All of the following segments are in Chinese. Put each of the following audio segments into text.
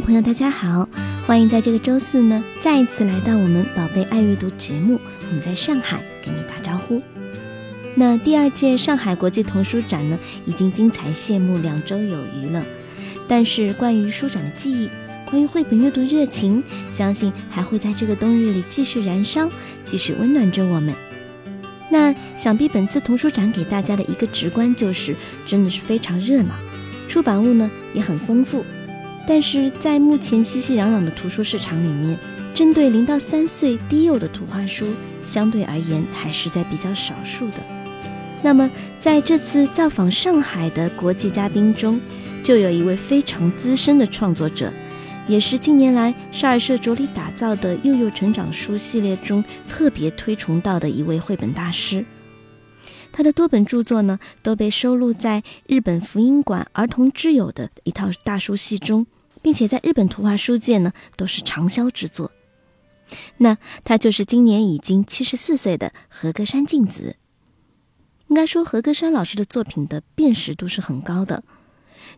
朋友，大家好，欢迎在这个周四呢再一次来到我们宝贝爱阅读节目。我们在上海给你打招呼。那第二届上海国际童书展呢，已经精彩谢幕两周有余了。但是关于书展的记忆，关于绘本阅读热情，相信还会在这个冬日里继续燃烧，继续温暖着我们。那想必本次童书展给大家的一个直观就是，真的是非常热闹，出版物呢也很丰富。但是在目前熙熙攘攘的图书市场里面，针对零到三岁低幼的图画书，相对而言还是在比较少数的。那么在这次造访上海的国际嘉宾中，就有一位非常资深的创作者，也是近年来少儿社着力打造的幼幼成长书系列中特别推崇到的一位绘本大师。他的多本著作呢，都被收录在日本福音馆儿童之友的一套大书系中。并且在日本图画书界呢，都是畅销之作。那他就是今年已经七十四岁的和歌山静子。应该说，和歌山老师的作品的辨识度是很高的。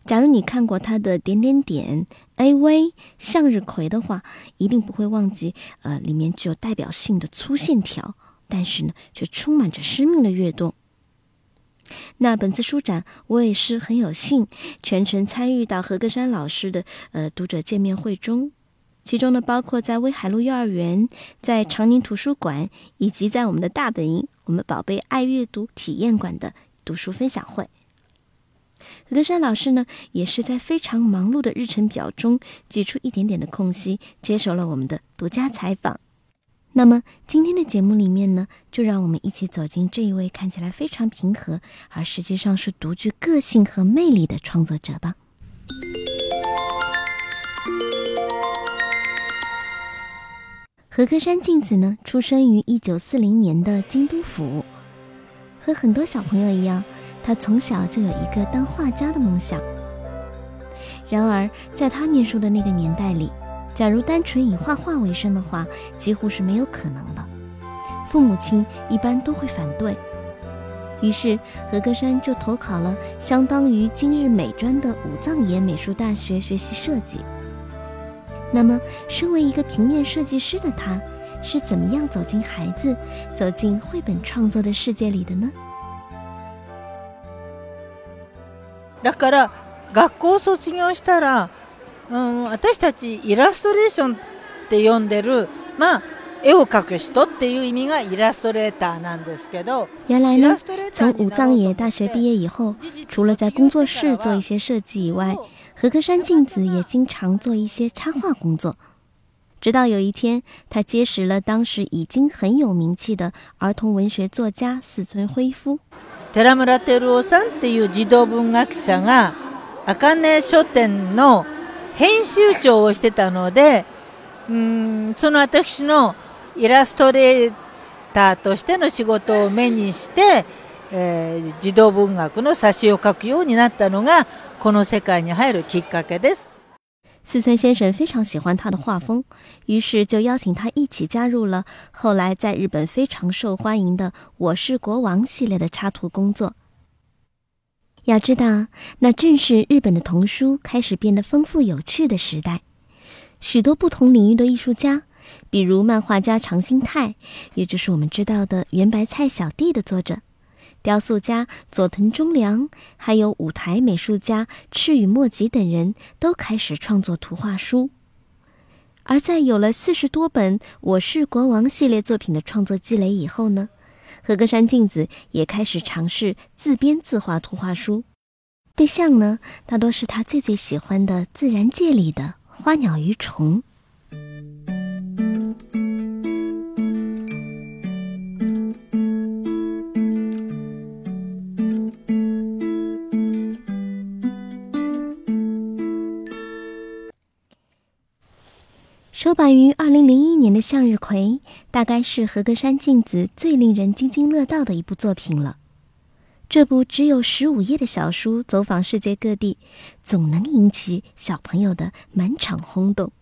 假如你看过他的点点点、A V、向日葵的话，一定不会忘记，呃，里面具有代表性的粗线条，但是呢，却充满着生命的跃动。那本次书展，我也是很有幸全程参与到何格山老师的呃读者见面会中，其中呢包括在威海路幼儿园、在长宁图书馆，以及在我们的大本营我们宝贝爱阅读体验馆的读书分享会。何格山老师呢，也是在非常忙碌的日程表中挤出一点点的空隙，接受了我们的独家采访。那么今天的节目里面呢，就让我们一起走进这一位看起来非常平和，而实际上是独具个性和魅力的创作者吧。何歌山静子呢，出生于一九四零年的京都府，和很多小朋友一样，他从小就有一个当画家的梦想。然而，在他念书的那个年代里，假如单纯以画画为生的话，几乎是没有可能的。父母亲一般都会反对。于是何歌山就投考了相当于今日美专的武藏野美术大学学习设计。那么，身为一个平面设计师的他，是怎么样走进孩子、走进绘本创作的世界里的呢？だから学校卒業したら。 うん、私たちイラストレーションって呼んでる、まあ、絵を描く人っていう意味がイラストレーターなんですけど。原来呢，从武藏野大学毕业以后，除了在工作室做一些设计以外，和歌山静子也经常做一些插画工作。直到有一天，他结识了当时已经很有名气的儿童文学作家四村辉夫。寺村照夫さんっていう児童文学者が、茜書店の編集長をしてたので、うん、その私のイラストレーターとしての仕事を目にして、えー、児童文学の冊子を書くようになったのがこの世界に入るきっかけです。四村先生非常喜欢他的画风，于是就邀请他一起加入了后来在日本非常受欢迎的《我是国王》系列的插图工作。要知道，那正是日本的童书开始变得丰富有趣的时代。许多不同领域的艺术家，比如漫画家长兴泰，也就是我们知道的《圆白菜小弟》的作者；雕塑家佐藤忠良，还有舞台美术家赤羽莫吉等人都开始创作图画书。而在有了四十多本《我是国王》系列作品的创作积累以后呢？和歌山静子也开始尝试自编自画图画书，对象呢大多是他最最喜欢的自然界里的花鸟鱼虫。出版于二零零一年的《向日葵》，大概是和歌山静子最令人津津乐道的一部作品了。这部只有十五页的小书，走访世界各地，总能引起小朋友的满场轰动。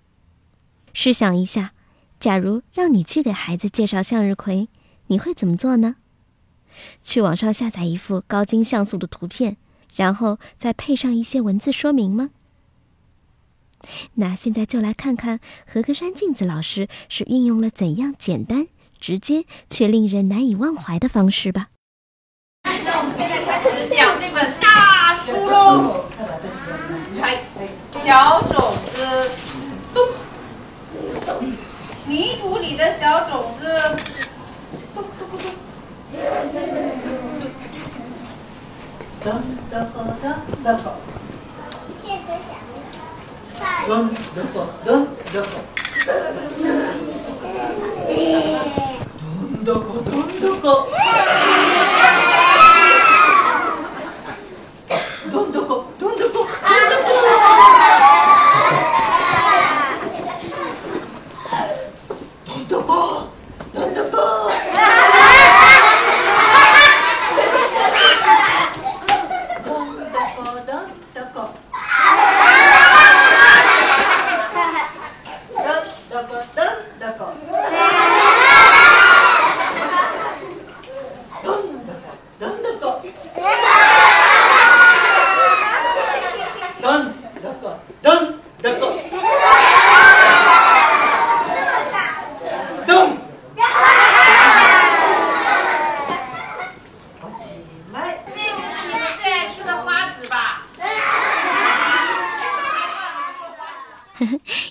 试想一下，假如让你去给孩子介绍向日葵，你会怎么做呢？去网上下载一幅高精像素的图片，然后再配上一些文字说明吗？那现在就来看看和歌山镜子老师是运用了怎样简单、直接却令人难以忘怀的方式吧。那我们现在开始讲这本大书喽。来，小种子，咚，泥土里的小种子，咚咚咚咚，咚咚咚咚咚。咚咚咚咚咚，咚咚咚咚咚。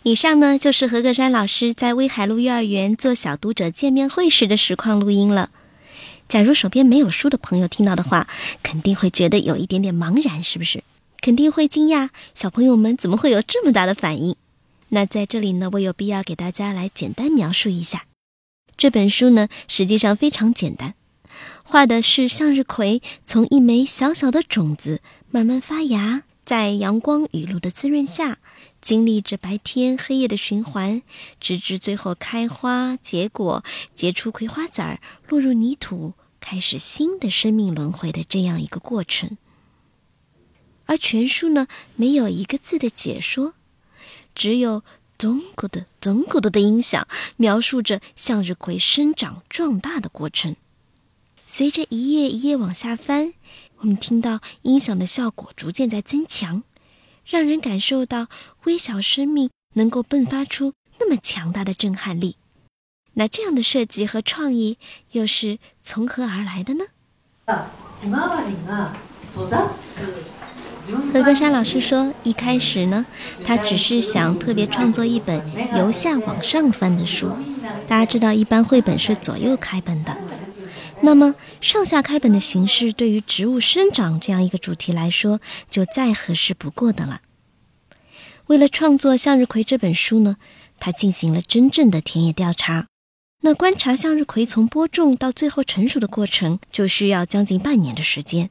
以上呢就是何格山老师在威海路幼儿园做小读者见面会时的实况录音了。假如手边没有书的朋友听到的话，肯定会觉得有一点点茫然，是不是？肯定会惊讶，小朋友们怎么会有这么大的反应？那在这里呢，我有必要给大家来简单描述一下这本书呢，实际上非常简单，画的是向日葵从一枚小小的种子慢慢发芽，在阳光雨露的滋润下。经历着白天黑夜的循环，直至最后开花结果，结出葵花籽儿，落入泥土，开始新的生命轮回的这样一个过程。而全书呢，没有一个字的解说，只有咚咕的咚咕的的音响，描述着向日葵生长壮大的过程。随着一页一页往下翻，我们听到音响的效果逐渐在增强。让人感受到微小生命能够迸发出那么强大的震撼力，那这样的设计和创意又是从何而来的呢？何格山老师说，一开始呢，他只是想特别创作一本由下往上翻的书。大家知道，一般绘本是左右开本的，那么上下开本的形式，对于植物生长这样一个主题来说，就再合适不过的了。为了创作《向日葵》这本书呢，他进行了真正的田野调查。那观察向日葵从播种到最后成熟的过程，就需要将近半年的时间。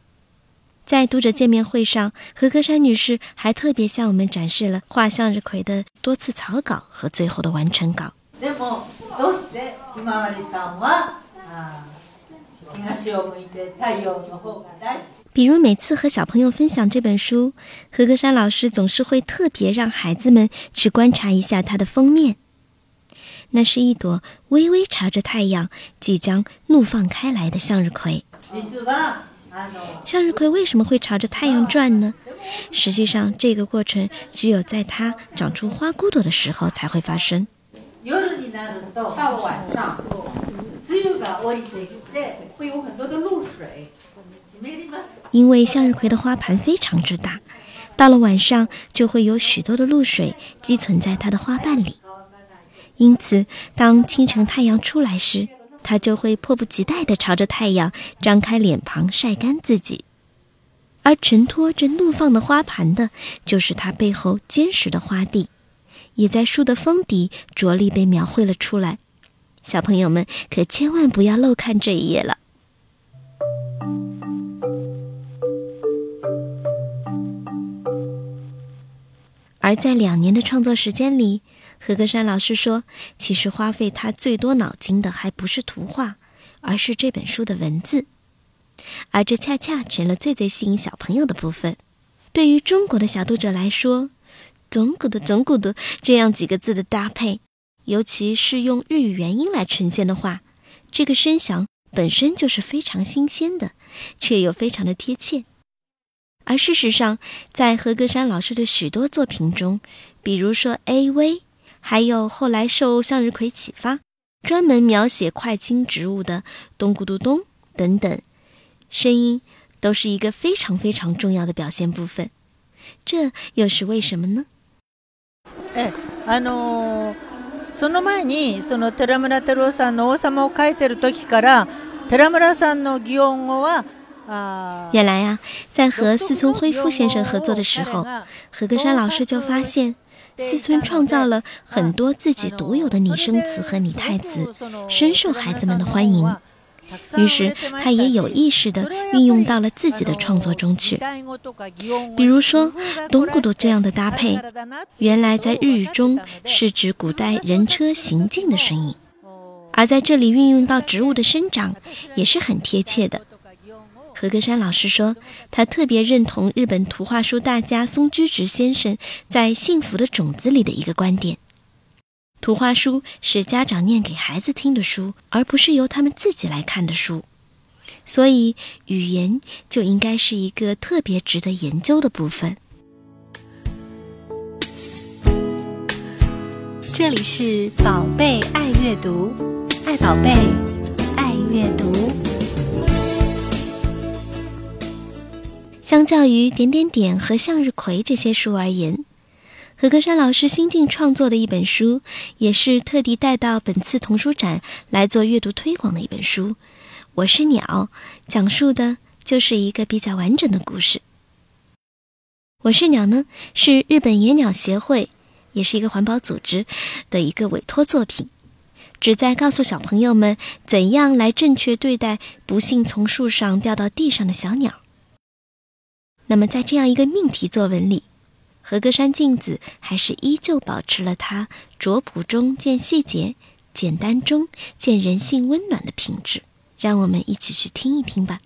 在读者见面会上，何格山女士还特别向我们展示了画向日葵的多次草稿和最后的完成稿。比如每次和小朋友分享这本书，何格山老师总是会特别让孩子们去观察一下它的封面。那是一朵微微朝着太阳、即将怒放开来的向日葵。向日葵为什么会朝着太阳转呢？实际上，这个过程只有在它长出花骨朵的时候才会发生。到了晚上，会有很多的露水。因为向日葵的花盘非常之大，到了晚上就会有许多的露水积存在它的花瓣里。因此，当清晨太阳出来时，它就会迫不及待地朝着太阳张开脸庞晒干自己。而承托着怒放的花盘的，就是它背后坚实的花蒂，也在树的峰底着力被描绘了出来。小朋友们可千万不要漏看这一页了。而在两年的创作时间里，何格山老师说，其实花费他最多脑筋的还不是图画，而是这本书的文字，而这恰恰成了最最吸引小朋友的部分。对于中国的小读者来说，“总古的总古的”这样几个字的搭配，尤其是用日语元音来呈现的话，这个声响本身就是非常新鲜的，却又非常的贴切。而事实上，在何格山老师的许多作品中，比如说《A V》，还有后来受向日葵启发，专门描写快茎植物的“咚咕嘟咚”等等，声音都是一个非常非常重要的表现部分。这又是为什么呢？え、あの その前にその寺村太郎さんの王様を書いてる時から、寺村さんの擬音語は。原来啊，在和四村辉夫先生合作的时候，何格山老师就发现，四村创造了很多自己独有的拟声词和拟态词，深受孩子们的欢迎。 于是他也有意识地运用到了自己的创作中去。比如说“咚咕嘟”这样的搭配，原来在日语中是指古代人车行进的声音，而在这里运用到植物的生长，也是很贴切的。何格山老师说，他特别认同日本图画书大家松居直先生在《幸福的种子》里的一个观点：图画书是家长念给孩子听的书，而不是由他们自己来看的书。所以，语言就应该是一个特别值得研究的部分。这里是宝贝爱阅读，爱宝贝，爱阅读。相较于点点点和向日葵这些书而言，何格山老师新近创作的一本书，也是特地带到本次童书展来做阅读推广的一本书。《我是鸟》讲述的就是一个比较完整的故事。《我是鸟》呢，是日本野鸟协会，也是一个环保组织的一个委托作品，旨在告诉小朋友们怎样来正确对待不幸从树上掉到地上的小鸟。那么，在这样一个命题作文里，和歌山镜子还是依旧保持了它拙朴中见细节、简单中见人性温暖的品质。让我们一起去听一听吧。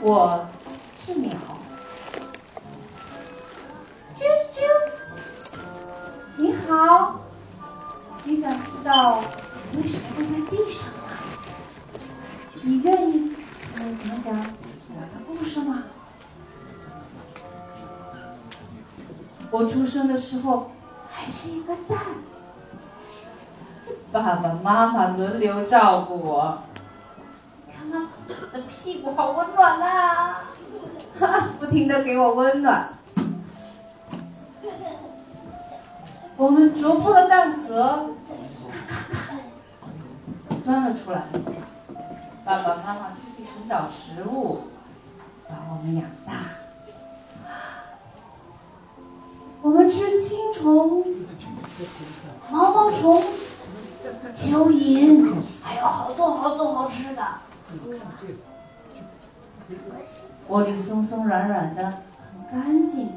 我是鸟，啾啾，你好，你想知道为什么会在地上吗？你愿意？讲讲我的故事吗？我出生的时候还是一个蛋，爸爸妈妈轮流照顾我。看妈，的屁股好温暖呐，哈，不停的给我温暖。我们啄破了蛋壳，咔咔咔，钻了出来。爸爸妈妈出去寻。找食物，把我们养大。我们吃青虫、毛毛虫、蚯蚓，还有好多好多好吃的。窝里松松软软的，很干净。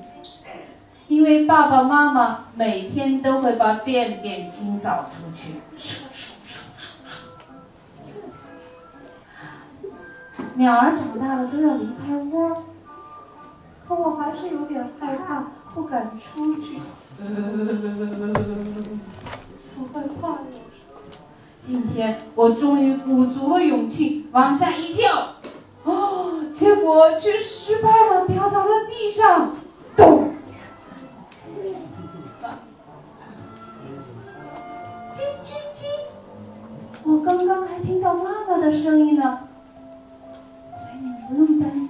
因为爸爸妈妈每天都会把便便清扫出去。鸟儿长大了都要离开窝，可我还是有点害怕，不敢出去。我害怕今天我终于鼓足了勇气往下一跳，哦，结果却失败了，掉到了地上，咚！叽叽叽！我刚刚还听到妈妈的声音呢。所以你不用担心，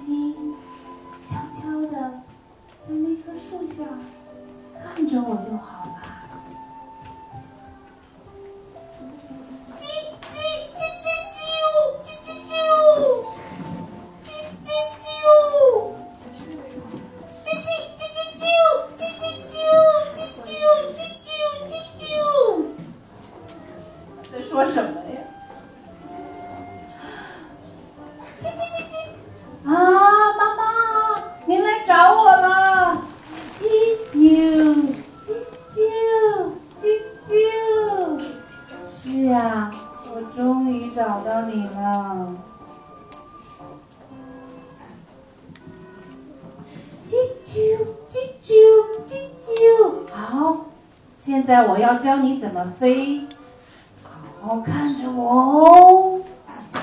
着我就好现在我要教你怎么飞，好好看着我哦。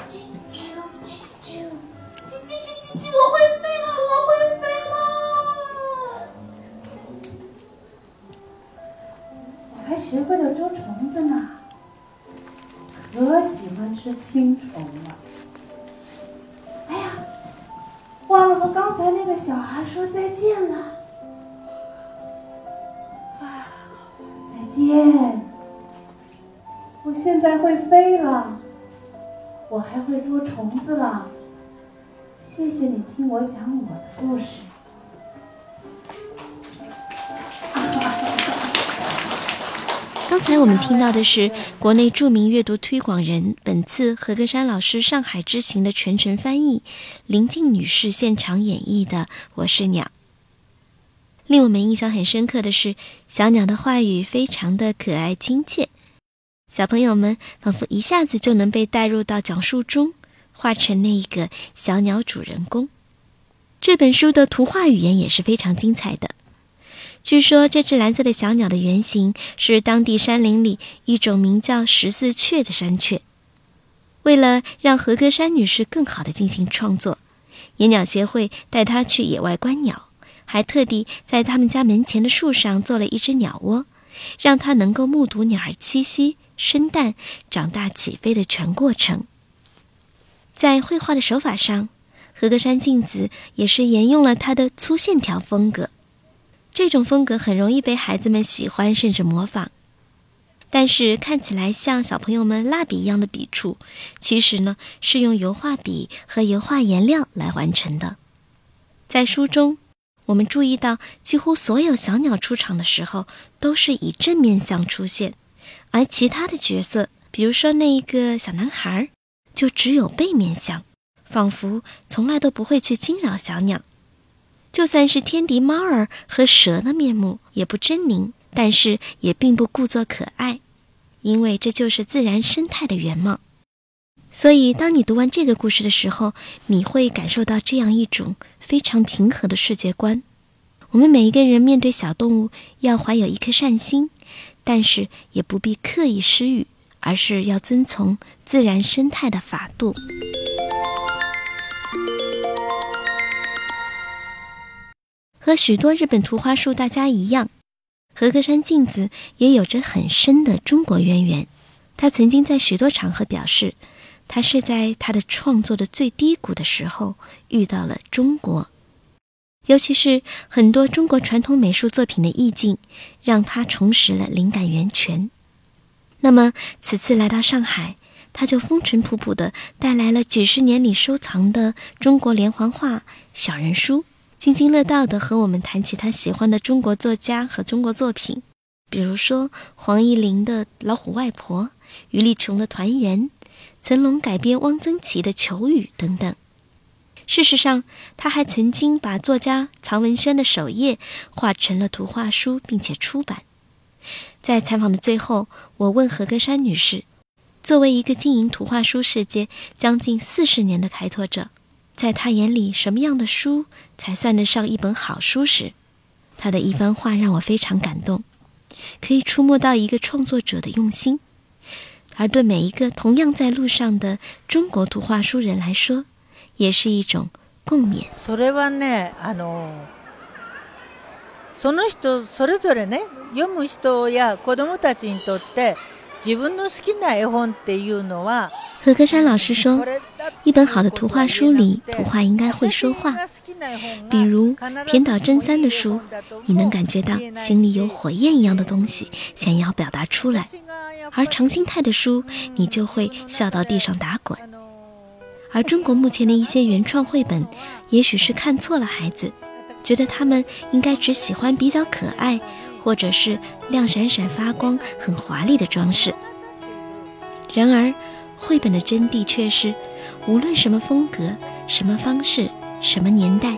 啾啾啾啾叽叽叽叽叽，我会飞了，我会飞了。我还学会了捉虫子呢，可喜欢吃青虫了。哎呀，忘了和刚才那个小孩说再见了。我现在会飞了，我还会捉虫子了。谢谢你听我讲我的故事。刚才我们听到的是国内著名阅读推广人、本次何格山老师上海之行的全程翻译林静女士现场演绎的《我是鸟》。令我们印象很深刻的是，小鸟的话语非常的可爱亲切，小朋友们仿佛一下子就能被带入到讲述中，化成那一个小鸟主人公。这本书的图画语言也是非常精彩的。据说这只蓝色的小鸟的原型是当地山林里一种名叫十字雀的山雀。为了让何格山女士更好的进行创作，野鸟协会带她去野外观鸟，还特地在他们家门前的树上做了一只鸟窝，让她能够目睹鸟儿栖息、生蛋、长大、起飞的全过程。在绘画的手法上，和格山镜子也是沿用了她的粗线条风格。这种风格很容易被孩子们喜欢，甚至模仿。但是看起来像小朋友们蜡笔一样的笔触，其实呢是用油画笔和油画颜料来完成的。在书中，我们注意到几乎所有小鸟出场的时候都是以正面相出现，而其他的角色，比如说那一个小男孩，就只有背面相，仿佛从来都不会去惊扰小鸟。就算是天敌猫儿和蛇的面目也不狰狞，但是也并不故作可爱，因为这就是自然生态的原貌。所以，当你读完这个故事的时候，你会感受到这样一种非常平和的世界观。我们每一个人面对小动物，要怀有一颗善心，但是也不必刻意施予，而是要遵从自然生态的法度。和许多日本图画书大家一样，和歌山镜子也有着很深的中国渊源。他曾经在许多场合表示，他是在他的创作的最低谷的时候遇到了中国，尤其是很多中国传统美术作品的意境，让他重拾了灵感源泉。那么此次来到上海，他就风尘仆仆地带来了几十年里收藏的中国连环画小人书。津津乐道地和我们谈起他喜欢的中国作家和中国作品，比如说黄义玲的《老虎外婆》，余丽琼的《团圆》，成龙改编汪曾祺的《求雨》等等。事实上，他还曾经把作家曹文轩的首页画成了图画书，并且出版。在采访的最后，我问何格山女士：“作为一个经营图画书世界将近四十年的开拓者。”在他眼里，什么样的书才算得上一本好书时，他的一番话让我非常感动，可以触摸到一个创作者的用心，而对每一个同样在路上的中国图画书人来说，也是一种共勉。それはね、あのその人それぞれね、読む人や子供たちにとって自分の好きな絵本っていうのは。何格山老师说，一本好的图画书里，图画应该会说话。比如田岛真三的书，你能感觉到心里有火焰一样的东西想要表达出来；而长兴泰的书，你就会笑到地上打滚。 而中国目前的一些原创绘本，也许是看错了孩子，觉得他们应该只喜欢比较可爱，或者是亮闪闪发光、很华丽的装饰。然而。绘本的真谛却是，无论什么风格、什么方式、什么年代，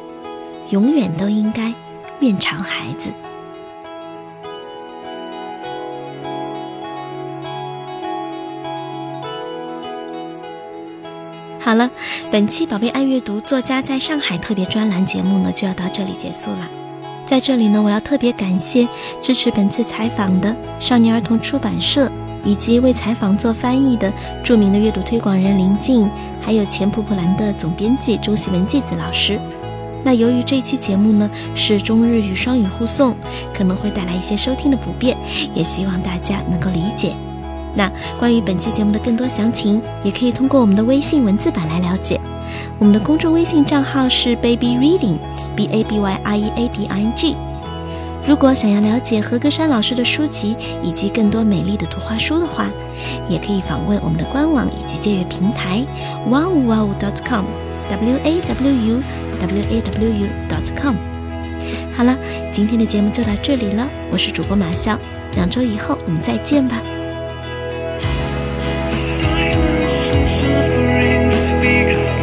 永远都应该面朝孩子。好了，本期《宝贝爱阅读》作家在上海特别专栏节目呢，就要到这里结束了。在这里呢，我要特别感谢支持本次采访的少年儿童出版社，以及为采访做翻译的著名的阅读推广人林静，还有前普普兰的总编辑钟喜文纪子老师。那由于这一期节目呢是中日语双语互送，可能会带来一些收听的不便，也希望大家能够理解。那关于本期节目的更多详情，也可以通过我们的微信文字版来了解。我们的公众微信账号是 Baby Reading，B A B Y R E A D I N G。如果想要了解何格山老师的书籍以及更多美丽的图画书的话，也可以访问我们的官网以及借阅平台 wow wow dot com，W A W U W A W U dot com。好了，今天的节目就到这里了，我是主播马笑，两周以后我们再见吧。Suffering speaks